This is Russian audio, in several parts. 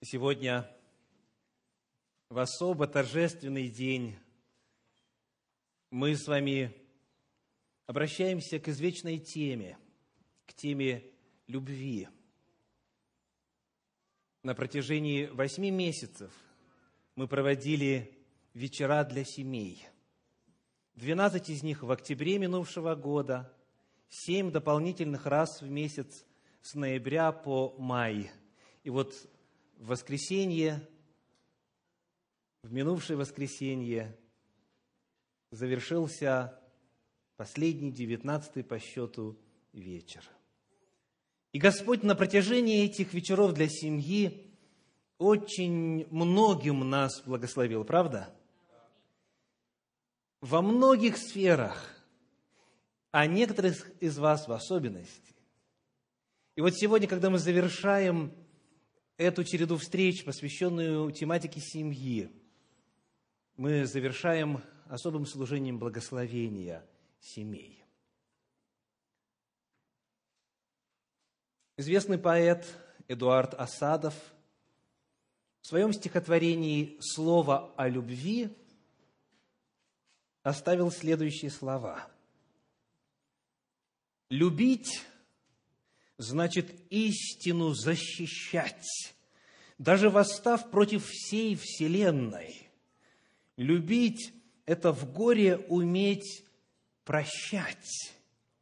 Сегодня в особо торжественный день мы с вами обращаемся к извечной теме, к теме любви. На протяжении восьми месяцев мы проводили вечера для семей. Двенадцать из них в октябре минувшего года, семь дополнительных раз в месяц с ноября по май. И вот в воскресенье, в минувшее воскресенье, завершился последний, девятнадцатый по счету вечер. И Господь на протяжении этих вечеров для семьи очень многим нас благословил, правда? Во многих сферах, а некоторых из вас в особенности. И вот сегодня, когда мы завершаем эту череду встреч, посвященную тематике семьи, мы завершаем особым служением благословения семей. Известный поэт Эдуард Асадов в своем стихотворении «Слово о любви» оставил следующие слова. «Любить – значит истину защищать, даже восстав против всей Вселенной. Любить – это в горе уметь прощать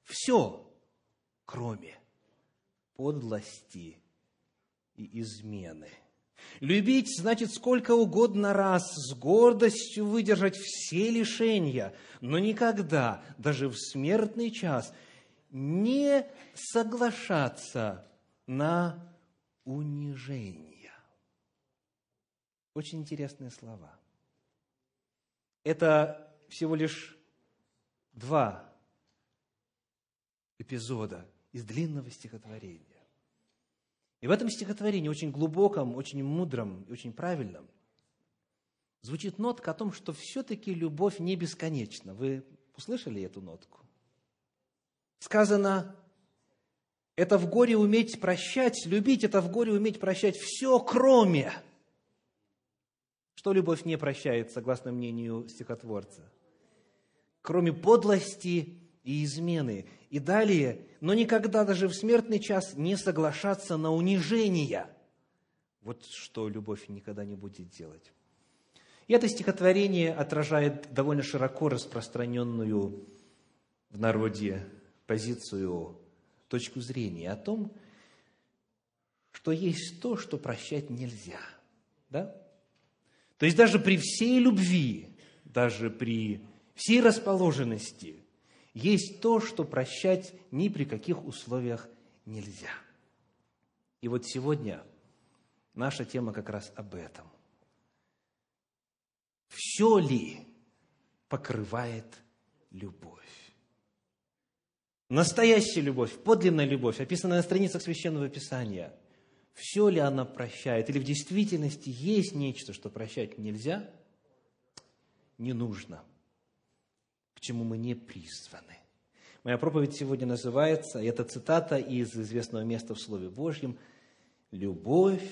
все, кроме подлости и измены. Любить значит сколько угодно раз с гордостью выдержать все лишения, но никогда, даже в смертный час – не соглашаться на унижение. Очень интересные слова. Это всего лишь два эпизода из длинного стихотворения. И в этом стихотворении, очень глубоком, очень мудром и очень правильном, звучит нотка о том, что все-таки любовь не бесконечна. Вы услышали эту нотку? Сказано, это в горе уметь прощать, любить это в горе уметь прощать все, кроме. Что любовь не прощает, согласно мнению стихотворца? Кроме подлости и измены. И далее, но никогда даже в смертный час не соглашаться на унижение. Вот что любовь никогда не будет делать. И это стихотворение отражает довольно широко распространенную в народе позицию, точку зрения о том, что есть то, что прощать нельзя. Да? То есть даже при всей любви, даже при всей расположенности, есть то, что прощать ни при каких условиях нельзя. И вот сегодня наша тема как раз об этом. Все ли покрывает любовь? Настоящая любовь, подлинная любовь, описанная на страницах Священного Писания, все ли она прощает? Или в действительности есть нечто, что прощать нельзя? Не нужно. К чему мы не призваны. Моя проповедь сегодня называется, и это цитата из известного места в Слове Божьем, «Любовь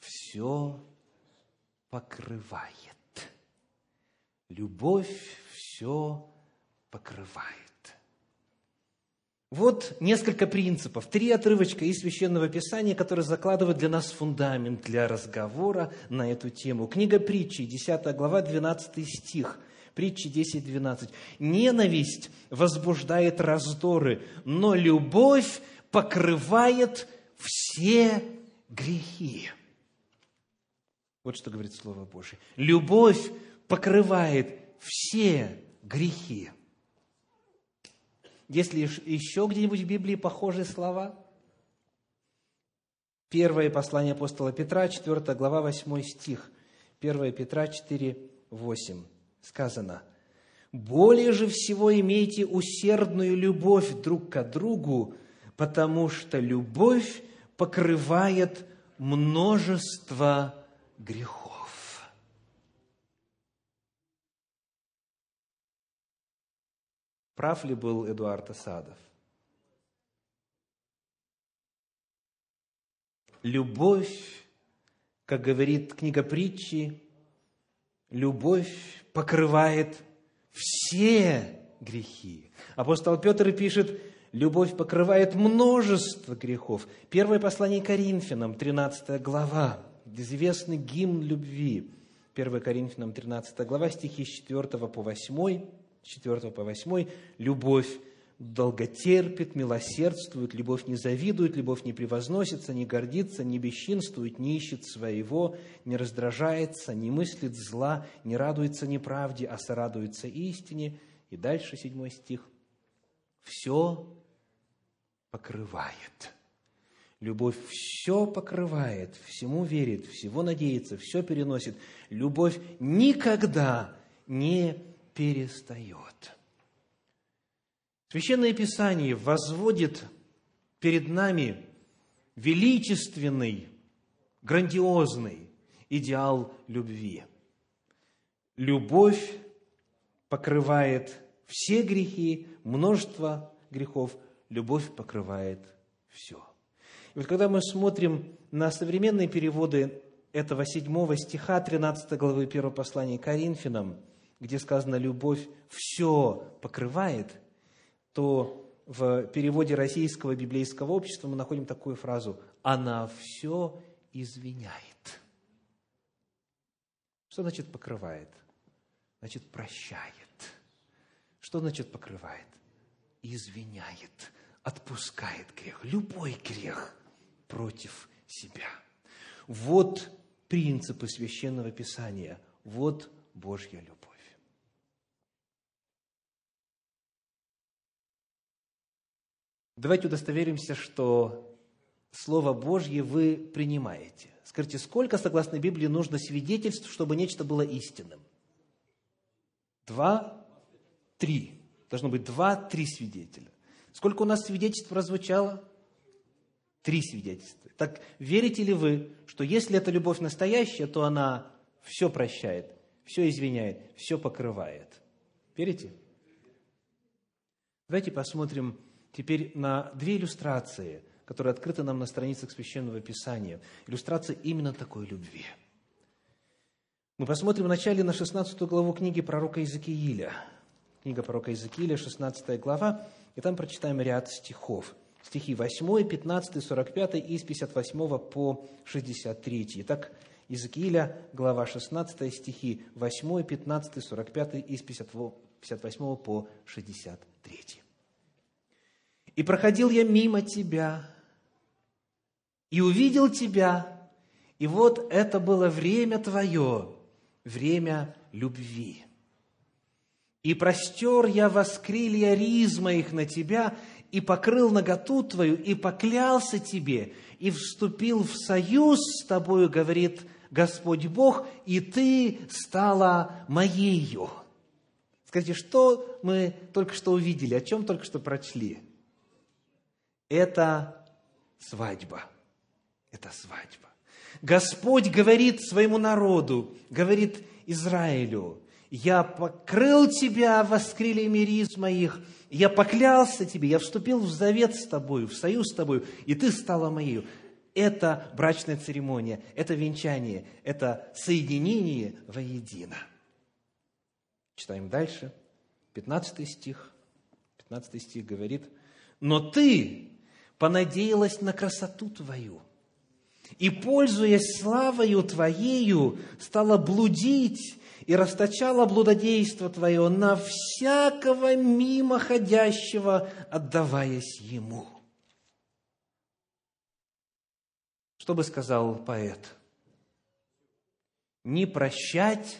все покрывает». Любовь все покрывает. Вот несколько принципов, три отрывочка из Священного Писания, которые закладывают для нас фундамент для разговора на эту тему. Книга притчи, 10 глава, 12 стих. Притчи 10, 12. «Ненависть возбуждает раздоры, но любовь покрывает все грехи». Вот что говорит Слово Божие. Любовь покрывает все грехи. Есть ли еще где-нибудь в Библии похожие слова? Первое послание апостола Петра, 4 глава, 8 стих. 1 Петра 4, 8. Сказано, «Более же всего имейте усердную любовь друг к другу, потому что любовь покрывает множество грехов». Прав ли был Эдуард Асадов? Любовь как говорит книга притчи, любовь покрывает все грехи. Апостол Петр пишет, любовь покрывает множество грехов. Первое послание Коринфянам, 13 глава, известный гимн любви. 1 Коринфянам, 13 глава, стихи с 4 по 8, 4 по 8. «Любовь долготерпит, милосердствует, любовь не завидует, любовь не превозносится, не гордится, не бесчинствует, не ищет своего, не раздражается, не мыслит зла, не радуется неправде, а сорадуется истине». И дальше седьмой стих. «Все покрывает». Любовь все покрывает, всему верит, всего надеется, все переносит. Любовь никогда не перестает. Священное Писание возводит перед нами величественный, грандиозный идеал любви. Любовь покрывает все грехи, множество грехов, любовь покрывает все. И вот когда мы смотрим на современные переводы этого седьмого стиха 13 главы 1 послания Коринфянам, где сказано «любовь все покрывает», то в переводе российского библейского общества мы находим такую фразу «она все извиняет». Что значит покрывает? Значит, прощает. Что значит покрывает? Извиняет, отпускает грех, любой грех против себя. Вот принципы священного писания, вот Божья любовь. Давайте удостоверимся, что Слово Божье вы принимаете. Скажите, сколько, согласно Библии, нужно свидетельств, чтобы нечто было истинным? Два, три. Должно быть два-три свидетеля. Сколько у нас свидетельств прозвучало? Три свидетельства. Так верите ли вы, что если эта любовь настоящая, то она все прощает, все извиняет, все покрывает? Верите? Давайте посмотрим теперь на две иллюстрации, которые открыты нам на страницах Священного Писания. Иллюстрация именно такой любви. Мы посмотрим вначале на 16 главу книги пророка Иезекииля. Книга пророка Иезекииля, 16 глава, и там прочитаем ряд стихов. Стихи 8, 15, 45 и с 58 по 63. Итак, Иезекииля, глава 16, стихи 8, 15, 45 и с 58 по 63. И проходил я мимо тебя, и увидел тебя, и вот это было время твое, время любви. И простер я воскрилья риз моих на тебя, и покрыл наготу твою, и поклялся тебе, и вступил в союз с тобою, говорит Господь Бог, и ты стала моею. Скажите, что мы только что увидели, о чем только что прочли? Это свадьба. Это свадьба. Господь говорит своему народу, говорит Израилю, «Я покрыл тебя воскрыльями риз моих, я поклялся тебе, я вступил в завет с тобою, в союз с тобою, и ты стала моей». Это брачная церемония, это венчание, это соединение воедино. Читаем дальше. 15 стих. 15 стих говорит, «Но ты, понадеялась на красоту Твою, и, пользуясь славою Твоею, стала блудить и расточала блудодейство Твое на всякого мимоходящего, отдаваясь Ему. Что бы сказал поэт? Не прощать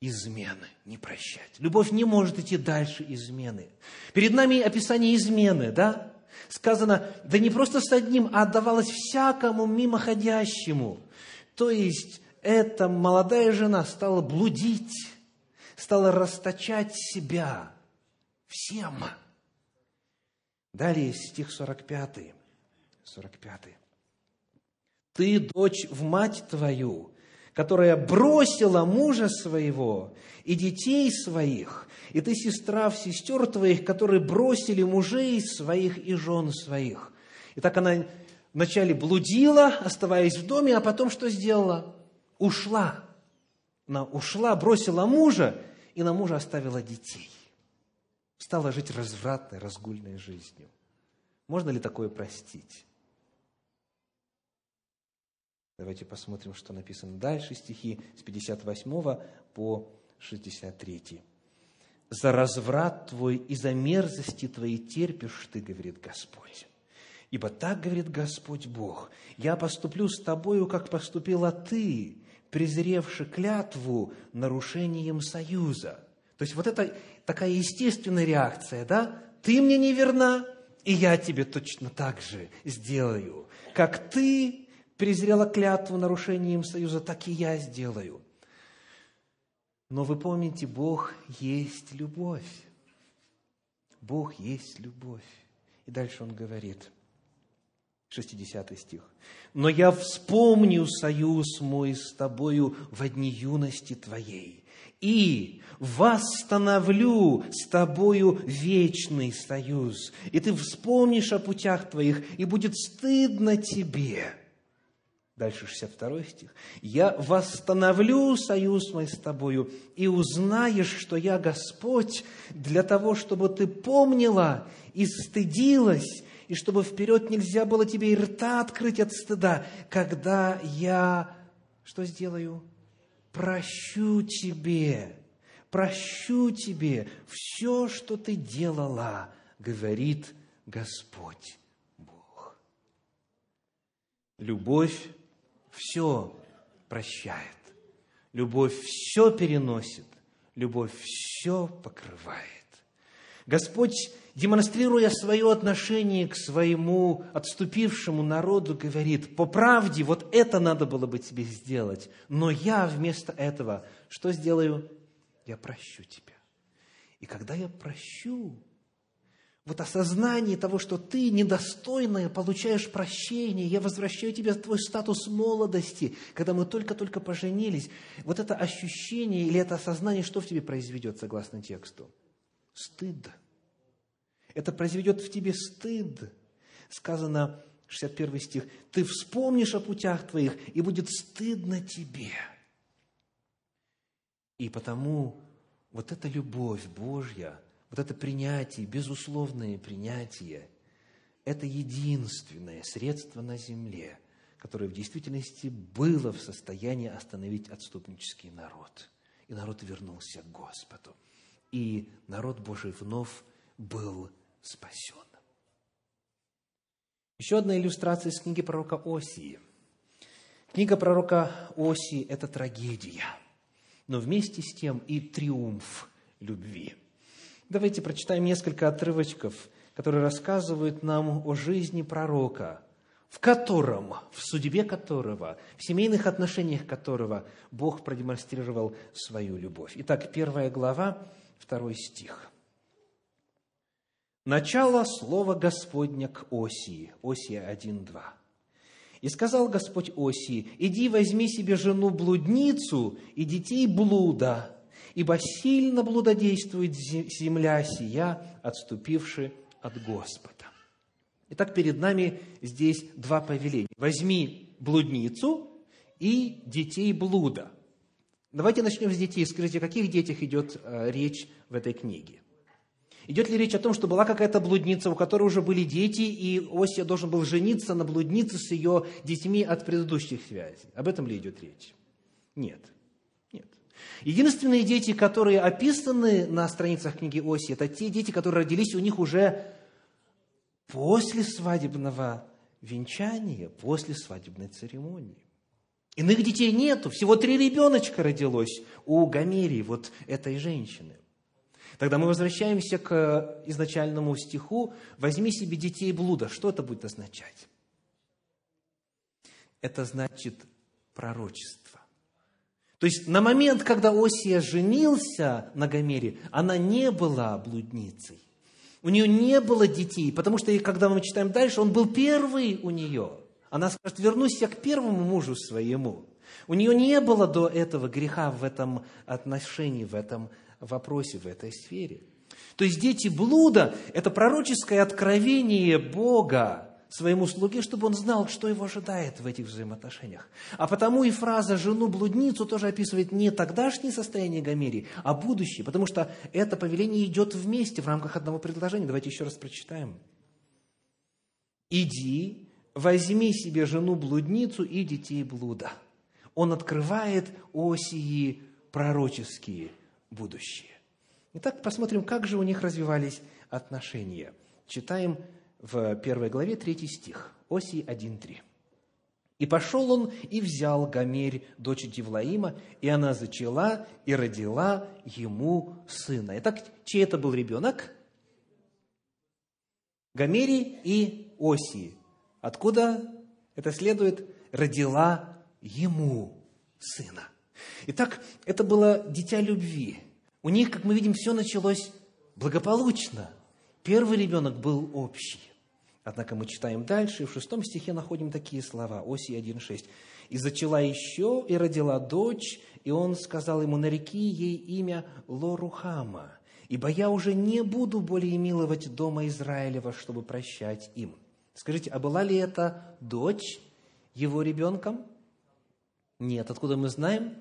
измены, не прощать. Любовь не может идти дальше измены. Перед нами описание измены, да? Сказано, да не просто с одним, а отдавалось всякому мимоходящему. То есть, эта молодая жена стала блудить, стала расточать себя всем. Далее стих 45. 45. «Ты, дочь, в мать твою, которая бросила мужа своего и детей своих, и ты сестра в сестер твоих, которые бросили мужей своих и жен своих. И так она вначале блудила, оставаясь в доме, а потом что сделала? Ушла. Она ушла, бросила мужа, и на мужа оставила детей. Стала жить развратной, разгульной жизнью. Можно ли такое простить? Давайте посмотрим, что написано дальше, стихи с 58 по 63. «За разврат твой и за мерзости твои терпишь ты, говорит Господь. Ибо так говорит Господь Бог, я поступлю с тобою, как поступила ты, презревши клятву нарушением союза». То есть вот это такая естественная реакция, да? Ты мне не верна, и я тебе точно так же сделаю. Как ты презрела клятву нарушением союза, так и я сделаю. Но вы помните, Бог есть любовь. Бог есть любовь. И дальше он говорит, 60 стих. «Но я вспомню союз мой с тобою в дни юности твоей, и восстановлю с тобою вечный союз, и ты вспомнишь о путях твоих, и будет стыдно тебе, Дальше 62 стих. «Я восстановлю союз мой с тобою, и узнаешь, что я Господь, для того, чтобы ты помнила и стыдилась, и чтобы вперед нельзя было тебе и рта открыть от стыда, когда я, что сделаю? Прощу тебе, прощу тебе все, что ты делала, говорит Господь Бог. Любовь все прощает. Любовь все переносит. Любовь все покрывает. Господь, демонстрируя свое отношение к своему отступившему народу, говорит, по правде, вот это надо было бы тебе сделать, но я вместо этого что сделаю? Я прощу тебя. И когда я прощу, вот осознание того, что ты недостойная, получаешь прощение, я возвращаю тебе твой статус молодости, когда мы только-только поженились, вот это ощущение или это осознание, что в тебе произведет, согласно тексту? Стыд. Это произведет в тебе стыд. Сказано, 61 стих, «Ты вспомнишь о путях твоих, и будет стыдно тебе». И потому вот эта любовь Божья – вот это принятие, безусловное принятие, это единственное средство на земле, которое в действительности было в состоянии остановить отступнический народ. И народ вернулся к Господу. И народ Божий вновь был спасен. Еще одна иллюстрация из книги пророка Осии. Книга пророка Осии – это трагедия, но вместе с тем и триумф любви – Давайте прочитаем несколько отрывочков, которые рассказывают нам о жизни пророка, в котором, в судьбе которого, в семейных отношениях которого Бог продемонстрировал свою любовь. Итак, первая глава, второй стих. Начало слова Господня к Осии, Осия 1.2. «И сказал Господь Осии, иди возьми себе жену-блудницу и детей блуда, ибо сильно блудодействует земля сия, отступивши от Господа. Итак, перед нами здесь два повеления. Возьми блудницу и детей блуда. Давайте начнем с детей. Скажите, о каких детях идет э, речь в этой книге? Идет ли речь о том, что была какая-то блудница, у которой уже были дети, и Осия должен был жениться на блуднице с ее детьми от предыдущих связей? Об этом ли идет речь? Нет. Единственные дети, которые описаны на страницах книги Оси, это те дети, которые родились у них уже после свадебного венчания, после свадебной церемонии. Иных детей нету, всего три ребеночка родилось у Гомерии, вот этой женщины. Тогда мы возвращаемся к изначальному стиху «Возьми себе детей блуда». Что это будет означать? Это значит пророчество. То есть на момент, когда Осия женился на Гомере, она не была блудницей. У нее не было детей, потому что, когда мы читаем дальше, он был первый у нее. Она скажет, вернусь я к первому мужу своему. У нее не было до этого греха в этом отношении, в этом вопросе, в этой сфере. То есть дети блуда – это пророческое откровение Бога своему слуге, чтобы он знал, что его ожидает в этих взаимоотношениях. А потому и фраза «жену-блудницу» тоже описывает не тогдашнее состояние Гомерии, а будущее, потому что это повеление идет вместе в рамках одного предложения. Давайте еще раз прочитаем. «Иди, возьми себе жену-блудницу и детей блуда». Он открывает осии пророческие будущее. Итак, посмотрим, как же у них развивались отношения. Читаем в первой главе третий стих, Осии 1.3. «И пошел он и взял Гомерь, дочь Дивлаима, и она зачала и родила ему сына». Итак, чей это был ребенок? Гомери и Осии. Откуда это следует? Родила ему сына. Итак, это было дитя любви. У них, как мы видим, все началось благополучно. Первый ребенок был общий. Однако мы читаем дальше, и в шестом стихе находим такие слова, Оси 1.6. «И зачала еще, и родила дочь, и он сказал ему, нареки ей имя Лорухама, ибо я уже не буду более миловать дома Израилева, чтобы прощать им». Скажите, а была ли это дочь его ребенком? Нет. Откуда мы знаем?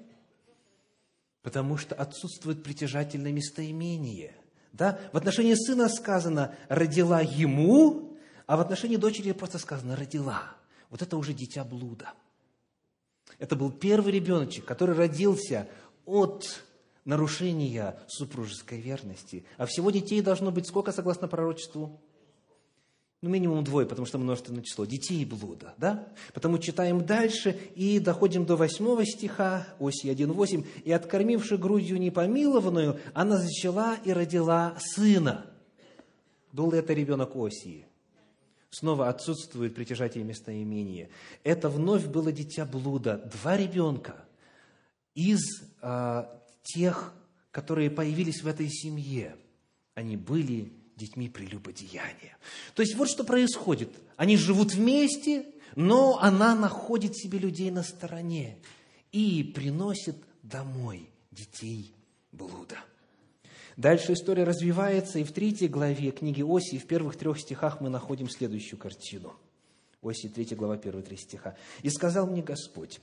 Потому что отсутствует притяжательное местоимение. Да? В отношении сына сказано «родила ему», а в отношении дочери просто сказано «родила». Вот это уже дитя блуда. Это был первый ребеночек, который родился от нарушения супружеской верности. А всего детей должно быть сколько, согласно пророчеству? Ну, минимум двое, потому что множественное число. Детей блуда, да? Потому читаем дальше и доходим до восьмого стиха, оси 1.8. «И откормивши грудью непомилованную, она зачала и родила сына». Был это ребенок Осии? Снова отсутствует притяжатие местоимения. Это вновь было дитя блуда. Два ребенка из а, тех, которые появились в этой семье. Они были детьми прелюбодеяния. То есть вот что происходит. Они живут вместе, но она находит себе людей на стороне и приносит домой детей блуда. Дальше история развивается, и в третьей главе книги Оси, в первых трех стихах мы находим следующую картину. Оси, третья глава, первые три стиха. «И сказал мне Господь,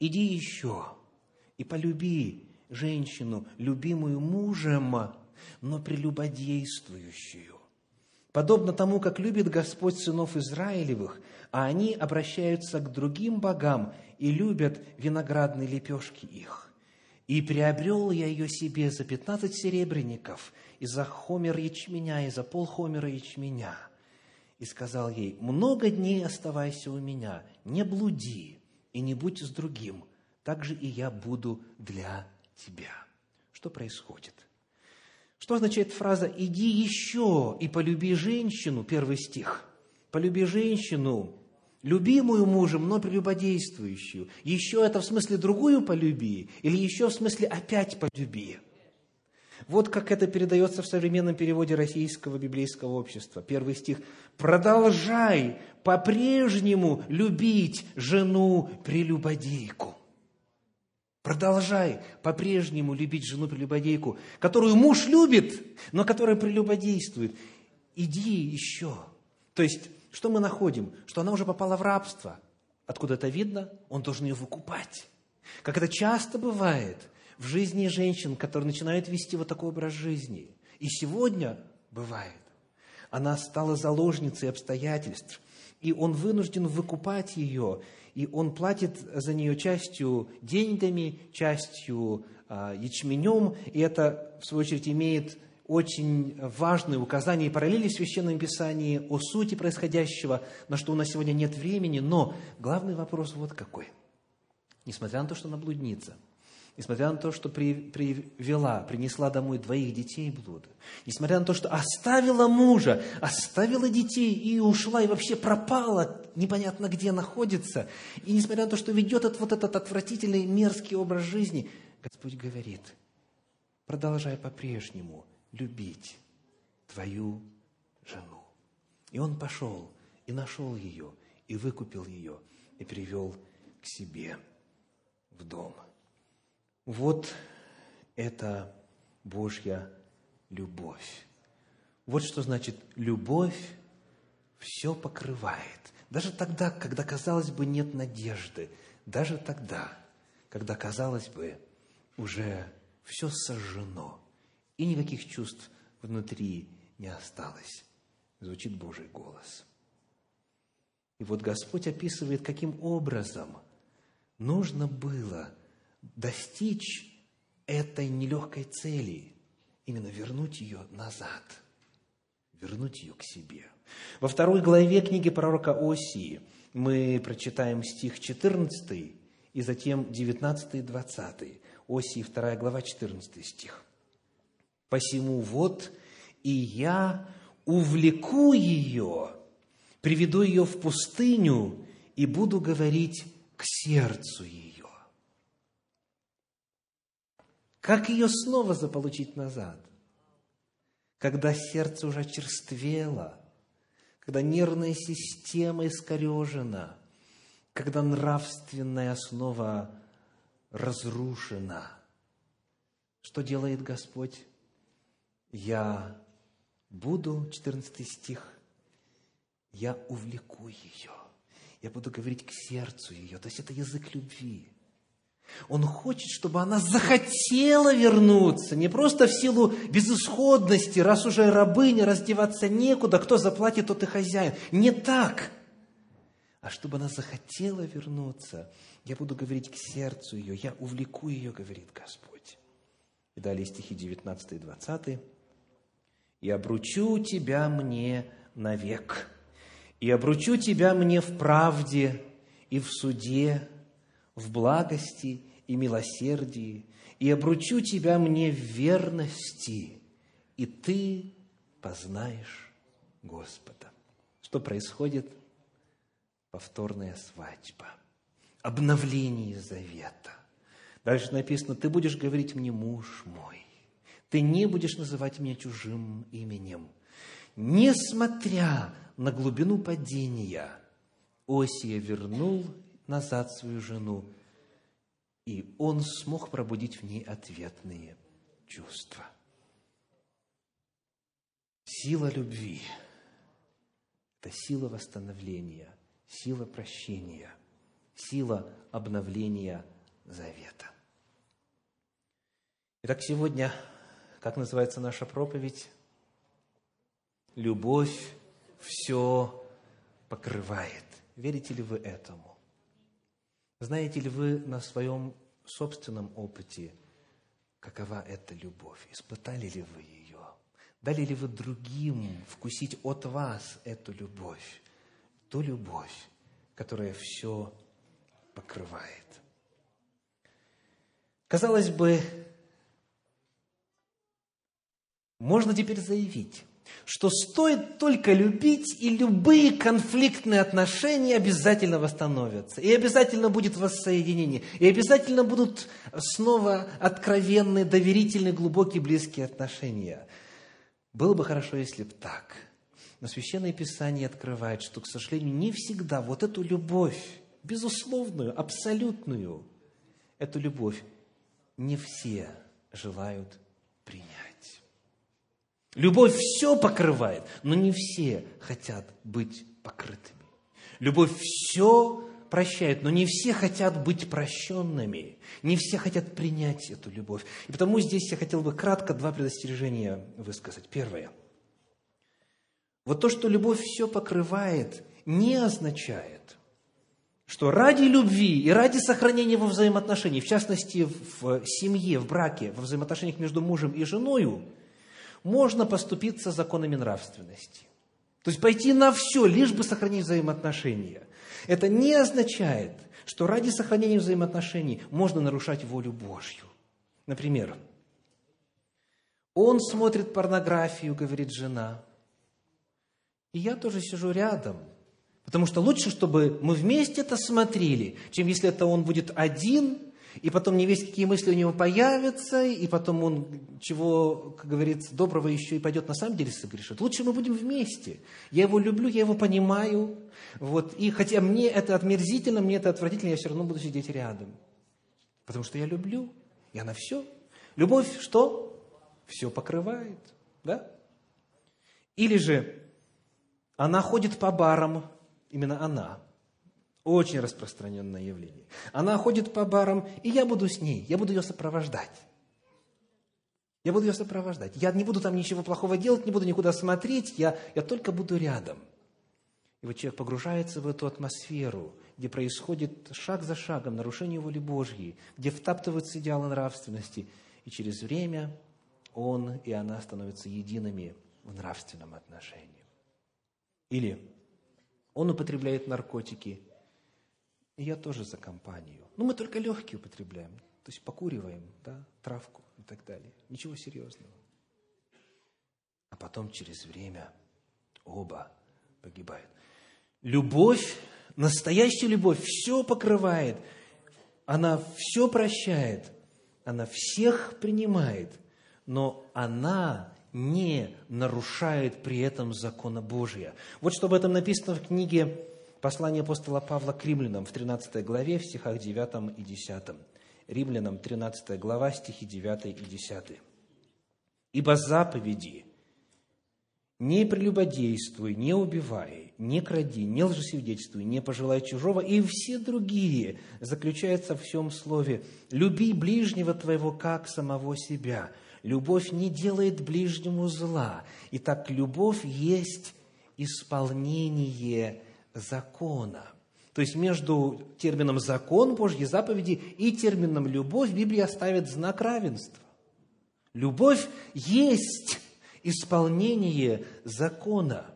иди еще и полюби женщину, любимую мужем, но прелюбодействующую, подобно тому, как любит Господь сынов Израилевых, а они обращаются к другим богам и любят виноградные лепешки их. И приобрел я ее себе за пятнадцать серебряников, и за хомер ячменя, и за полхомера ячменя. И сказал ей, много дней оставайся у меня, не блуди и не будь с другим, так же и я буду для тебя. Что происходит? Что означает фраза «иди еще и полюби женщину», первый стих. «Полюби женщину, любимую мужем, но прелюбодействующую. Еще это в смысле другую полюби, или еще в смысле опять полюби. Вот как это передается в современном переводе российского библейского общества. Первый стих. «Продолжай по-прежнему любить жену-прелюбодейку». Продолжай по-прежнему любить жену-прелюбодейку, которую муж любит, но которая прелюбодействует. Иди еще. То есть, что мы находим? Что она уже попала в рабство. Откуда это видно? Он должен ее выкупать. Как это часто бывает в жизни женщин, которые начинают вести вот такой образ жизни. И сегодня бывает. Она стала заложницей обстоятельств, и он вынужден выкупать ее, и он платит за нее частью деньгами, частью а, ячменем, и это, в свою очередь, имеет очень важные указания и параллели в Священном Писании о сути происходящего, на что у нас сегодня нет времени, но главный вопрос вот какой. Несмотря на то, что она блудница, несмотря на то, что при, привела, принесла домой двоих детей блуда, несмотря на то, что оставила мужа, оставила детей и ушла, и вообще пропала, непонятно где находится, и несмотря на то, что ведет вот этот отвратительный, мерзкий образ жизни, Господь говорит, продолжай по-прежнему – любить твою жену. И он пошел и нашел ее, и выкупил ее, и привел к себе в дом. Вот это Божья любовь. Вот что значит любовь все покрывает. Даже тогда, когда, казалось бы, нет надежды. Даже тогда, когда, казалось бы, уже все сожжено. И никаких чувств внутри не осталось. Звучит Божий голос. И вот Господь описывает, каким образом нужно было достичь этой нелегкой цели, именно вернуть ее назад, вернуть ее к себе. Во второй главе книги пророка Осии мы прочитаем стих 14 и затем 19 и 20. Осии 2 глава 14 стих. «Посему вот и я увлеку ее, приведу ее в пустыню и буду говорить к сердцу ее». Как ее снова заполучить назад? Когда сердце уже черствело, когда нервная система искорежена, когда нравственная основа разрушена. Что делает Господь? Я буду, 14 стих, я увлеку ее. Я буду говорить к сердцу ее. То есть это язык любви. Он хочет, чтобы она захотела вернуться, не просто в силу безысходности, раз уже рабыня, раздеваться некуда, кто заплатит, тот и хозяин. Не так, а чтобы она захотела вернуться. Я буду говорить к сердцу ее, я увлеку ее, говорит Господь. И далее стихи 19 и 20. «И обручу тебя мне навек, и обручу тебя мне в правде и в суде, в благости и милосердии, и обручу тебя мне в верности, и ты познаешь Господа. Что происходит? Повторная свадьба, обновление завета. Дальше написано, ты будешь говорить мне, муж мой, ты не будешь называть меня чужим именем. Несмотря на глубину падения, Осия вернул назад свою жену, и он смог пробудить в ней ответные чувства. Сила любви – это сила восстановления, сила прощения, сила обновления завета. Итак, сегодня, как называется наша проповедь? Любовь все покрывает. Верите ли вы этому? Знаете ли вы на своем собственном опыте, какова эта любовь? Испытали ли вы ее? Дали ли вы другим вкусить от вас эту любовь? Ту любовь, которая все покрывает. Казалось бы, можно теперь заявить, что стоит только любить, и любые конфликтные отношения обязательно восстановятся, и обязательно будет воссоединение, и обязательно будут снова откровенные, доверительные, глубокие, близкие отношения. Было бы хорошо, если бы так. Но Священное Писание открывает, что, к сожалению, не всегда вот эту любовь, безусловную, абсолютную, эту любовь не все желают. Любовь все покрывает, но не все хотят быть покрытыми. Любовь все прощает, но не все хотят быть прощенными, не все хотят принять эту любовь. И потому здесь я хотел бы кратко два предостережения высказать. Первое. Вот то, что любовь все покрывает, не означает, что ради любви и ради сохранения во взаимоотношениях, в частности в семье, в браке, во взаимоотношениях между мужем и женой, можно поступиться законами нравственности. То есть пойти на все, лишь бы сохранить взаимоотношения. Это не означает, что ради сохранения взаимоотношений можно нарушать волю Божью. Например, он смотрит порнографию, говорит жена, и я тоже сижу рядом, потому что лучше, чтобы мы вместе это смотрели, чем если это он будет один и потом не весь какие мысли у него появятся, и потом он чего, как говорится, доброго еще и пойдет на самом деле согрешит. Лучше мы будем вместе. Я его люблю, я его понимаю. Вот. И хотя мне это отмерзительно, мне это отвратительно, я все равно буду сидеть рядом. Потому что я люблю, и она все. Любовь что? Все покрывает. Да? Или же Она ходит по барам, именно она, очень распространенное явление. Она ходит по барам, и я буду с ней, я буду ее сопровождать. Я буду ее сопровождать. Я не буду там ничего плохого делать, не буду никуда смотреть, я, я только буду рядом. И вот человек погружается в эту атмосферу, где происходит шаг за шагом нарушение воли Божьей, где втаптываются идеалы нравственности, и через время он и она становятся едиными в нравственном отношении. Или он употребляет наркотики, и я тоже за компанию. Но мы только легкие употребляем, то есть покуриваем, да, травку и так далее. Ничего серьезного. А потом через время оба погибают. Любовь, настоящая любовь, все покрывает. Она все прощает. Она всех принимает. Но она не нарушает при этом закона Божия. Вот что об этом написано в книге послания апостола Павла к римлянам в 13 главе, в стихах 9 и 10. Римлянам 13 глава, стихи 9 и 10. «Ибо заповеди не прелюбодействуй, не убивай, не кради, не лжесвидетельствуй, не пожелай чужого, и все другие заключаются в всем слове «люби ближнего твоего, как самого себя». Любовь не делает ближнему зла. Итак, любовь есть исполнение закона. То есть между термином «закон Божьи заповеди» и термином «любовь» Библия ставит знак равенства. Любовь есть исполнение закона.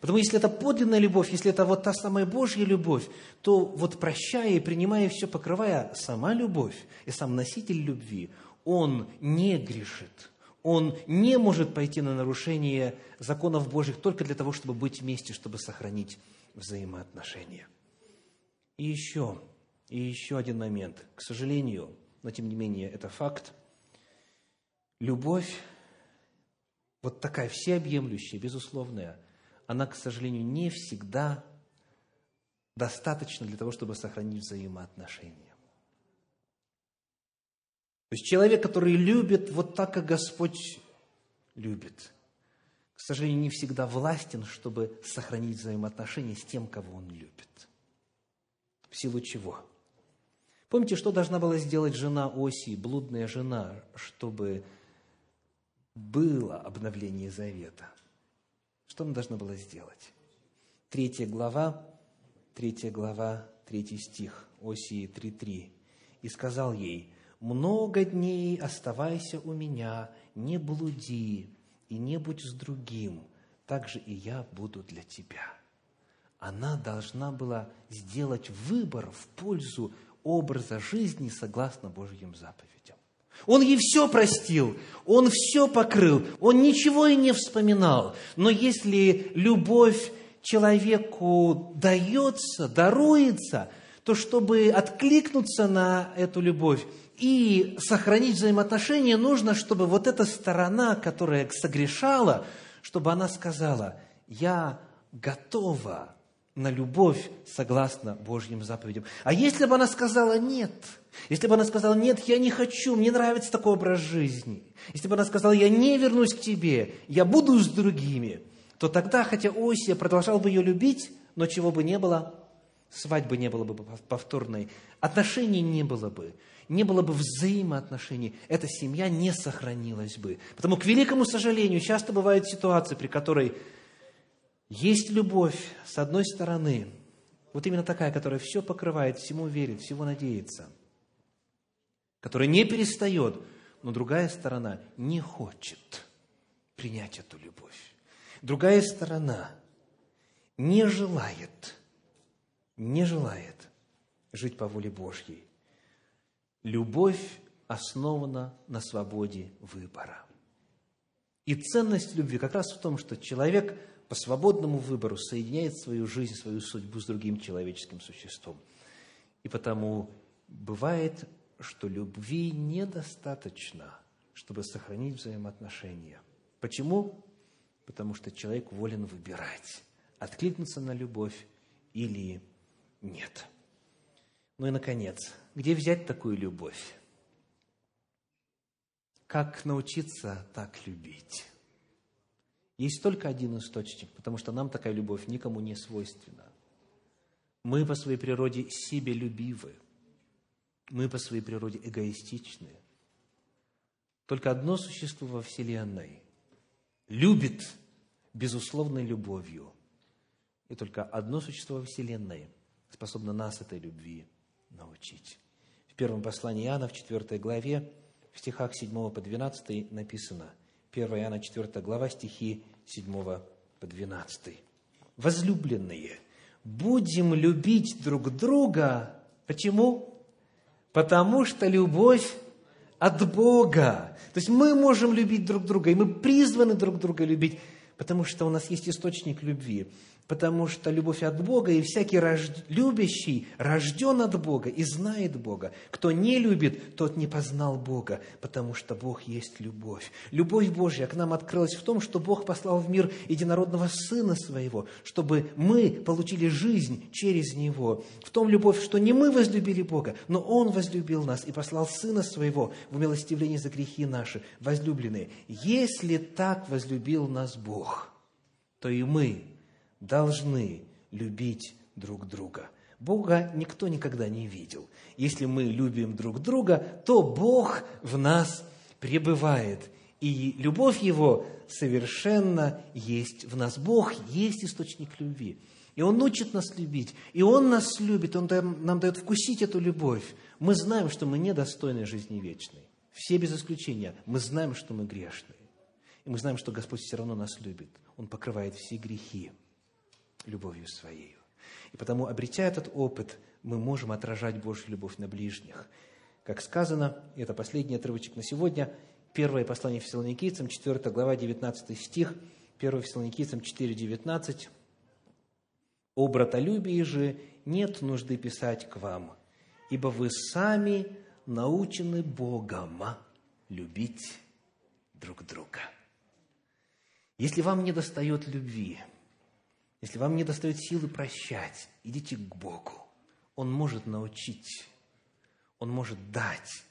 Потому если это подлинная любовь, если это вот та самая Божья любовь, то вот прощая и принимая все, покрывая сама любовь и сам носитель любви, он не грешит. Он не может пойти на нарушение законов Божьих только для того, чтобы быть вместе, чтобы сохранить взаимоотношения. И еще, и еще один момент. К сожалению, но тем не менее это факт. Любовь, вот такая всеобъемлющая, безусловная, она, к сожалению, не всегда достаточна для того, чтобы сохранить взаимоотношения. То есть человек, который любит вот так, как Господь любит, к сожалению, не всегда властен, чтобы сохранить взаимоотношения с тем, кого он любит. В силу чего? Помните, что должна была сделать жена Оси, блудная жена, чтобы было обновление завета? Что она должна была сделать? Третья глава, третья глава, третий стих, Осии 3.3. «И сказал ей, много дней оставайся у меня, не блуди и не будь с другим, так же и я буду для тебя». Она должна была сделать выбор в пользу образа жизни согласно Божьим заповедям. Он ей все простил, он все покрыл, он ничего и не вспоминал. Но если любовь человеку дается, даруется, то чтобы откликнуться на эту любовь, и сохранить взаимоотношения нужно, чтобы вот эта сторона, которая согрешала, чтобы она сказала, я готова на любовь согласно Божьим заповедям. А если бы она сказала нет, если бы она сказала нет, я не хочу, мне нравится такой образ жизни, если бы она сказала я не вернусь к тебе, я буду с другими, то тогда, хотя Осия продолжал бы ее любить, но чего бы не было, свадьбы не было бы повторной, отношений не было бы, не было бы взаимоотношений, эта семья не сохранилась бы. Потому, к великому сожалению, часто бывают ситуации, при которой есть любовь, с одной стороны, вот именно такая, которая все покрывает, всему верит, всего надеется, которая не перестает, но другая сторона не хочет принять эту любовь. Другая сторона не желает, не желает жить по воле Божьей. Любовь основана на свободе выбора. И ценность любви как раз в том, что человек по свободному выбору соединяет свою жизнь, свою судьбу с другим человеческим существом. И потому бывает, что любви недостаточно, чтобы сохранить взаимоотношения. Почему? Потому что человек волен выбирать, откликнуться на любовь или нет. Ну и, наконец, где взять такую любовь? Как научиться так любить? Есть только один источник, потому что нам такая любовь никому не свойственна. Мы по своей природе себелюбивы. Мы по своей природе эгоистичны. Только одно существо во Вселенной любит безусловной любовью. И только одно существо во Вселенной способно нас этой любви научить. В первом послании Иоанна, в 4 главе, в стихах 7 по 12 написано, 1 Иоанна 4 глава, стихи 7 по 12. «Возлюбленные, будем любить друг друга». Почему? Потому что любовь от Бога. То есть мы можем любить друг друга, и мы призваны друг друга любить, потому что у нас есть источник любви потому что любовь от Бога, и всякий рож... любящий рожден от Бога и знает Бога. Кто не любит, тот не познал Бога, потому что Бог есть любовь. Любовь Божья к нам открылась в том, что Бог послал в мир единородного Сына Своего, чтобы мы получили жизнь через Него. В том любовь, что не мы возлюбили Бога, но Он возлюбил нас и послал Сына Своего в милостивление за грехи наши, возлюбленные. Если так возлюбил нас Бог, то и мы должны любить друг друга. Бога никто никогда не видел. Если мы любим друг друга, то Бог в нас пребывает. И любовь Его совершенно есть в нас. Бог есть источник любви. И Он учит нас любить. И Он нас любит. Он нам дает вкусить эту любовь. Мы знаем, что мы недостойны жизни вечной. Все без исключения. Мы знаем, что мы грешные. И мы знаем, что Господь все равно нас любит. Он покрывает все грехи любовью Своей. И потому, обретя этот опыт, мы можем отражать Божью любовь на ближних. Как сказано, и это последний отрывочек на сегодня, первое послание Фессалоникийцам, 4 глава, 19 стих, 1 Фессалоникийцам 4, 19. «О братолюбии же нет нужды писать к вам, ибо вы сами научены Богом любить друг друга». Если вам не достает любви – если вам не достает силы прощать, идите к Богу. Он может научить, Он может дать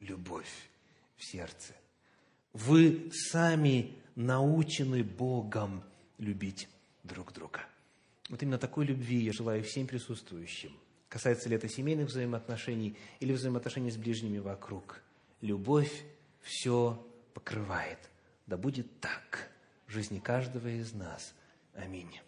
любовь в сердце. Вы сами научены Богом любить друг друга. Вот именно такой любви я желаю всем присутствующим. Касается ли это семейных взаимоотношений или взаимоотношений с ближними вокруг. Любовь все покрывает. Да будет так в жизни каждого из нас – Аминь.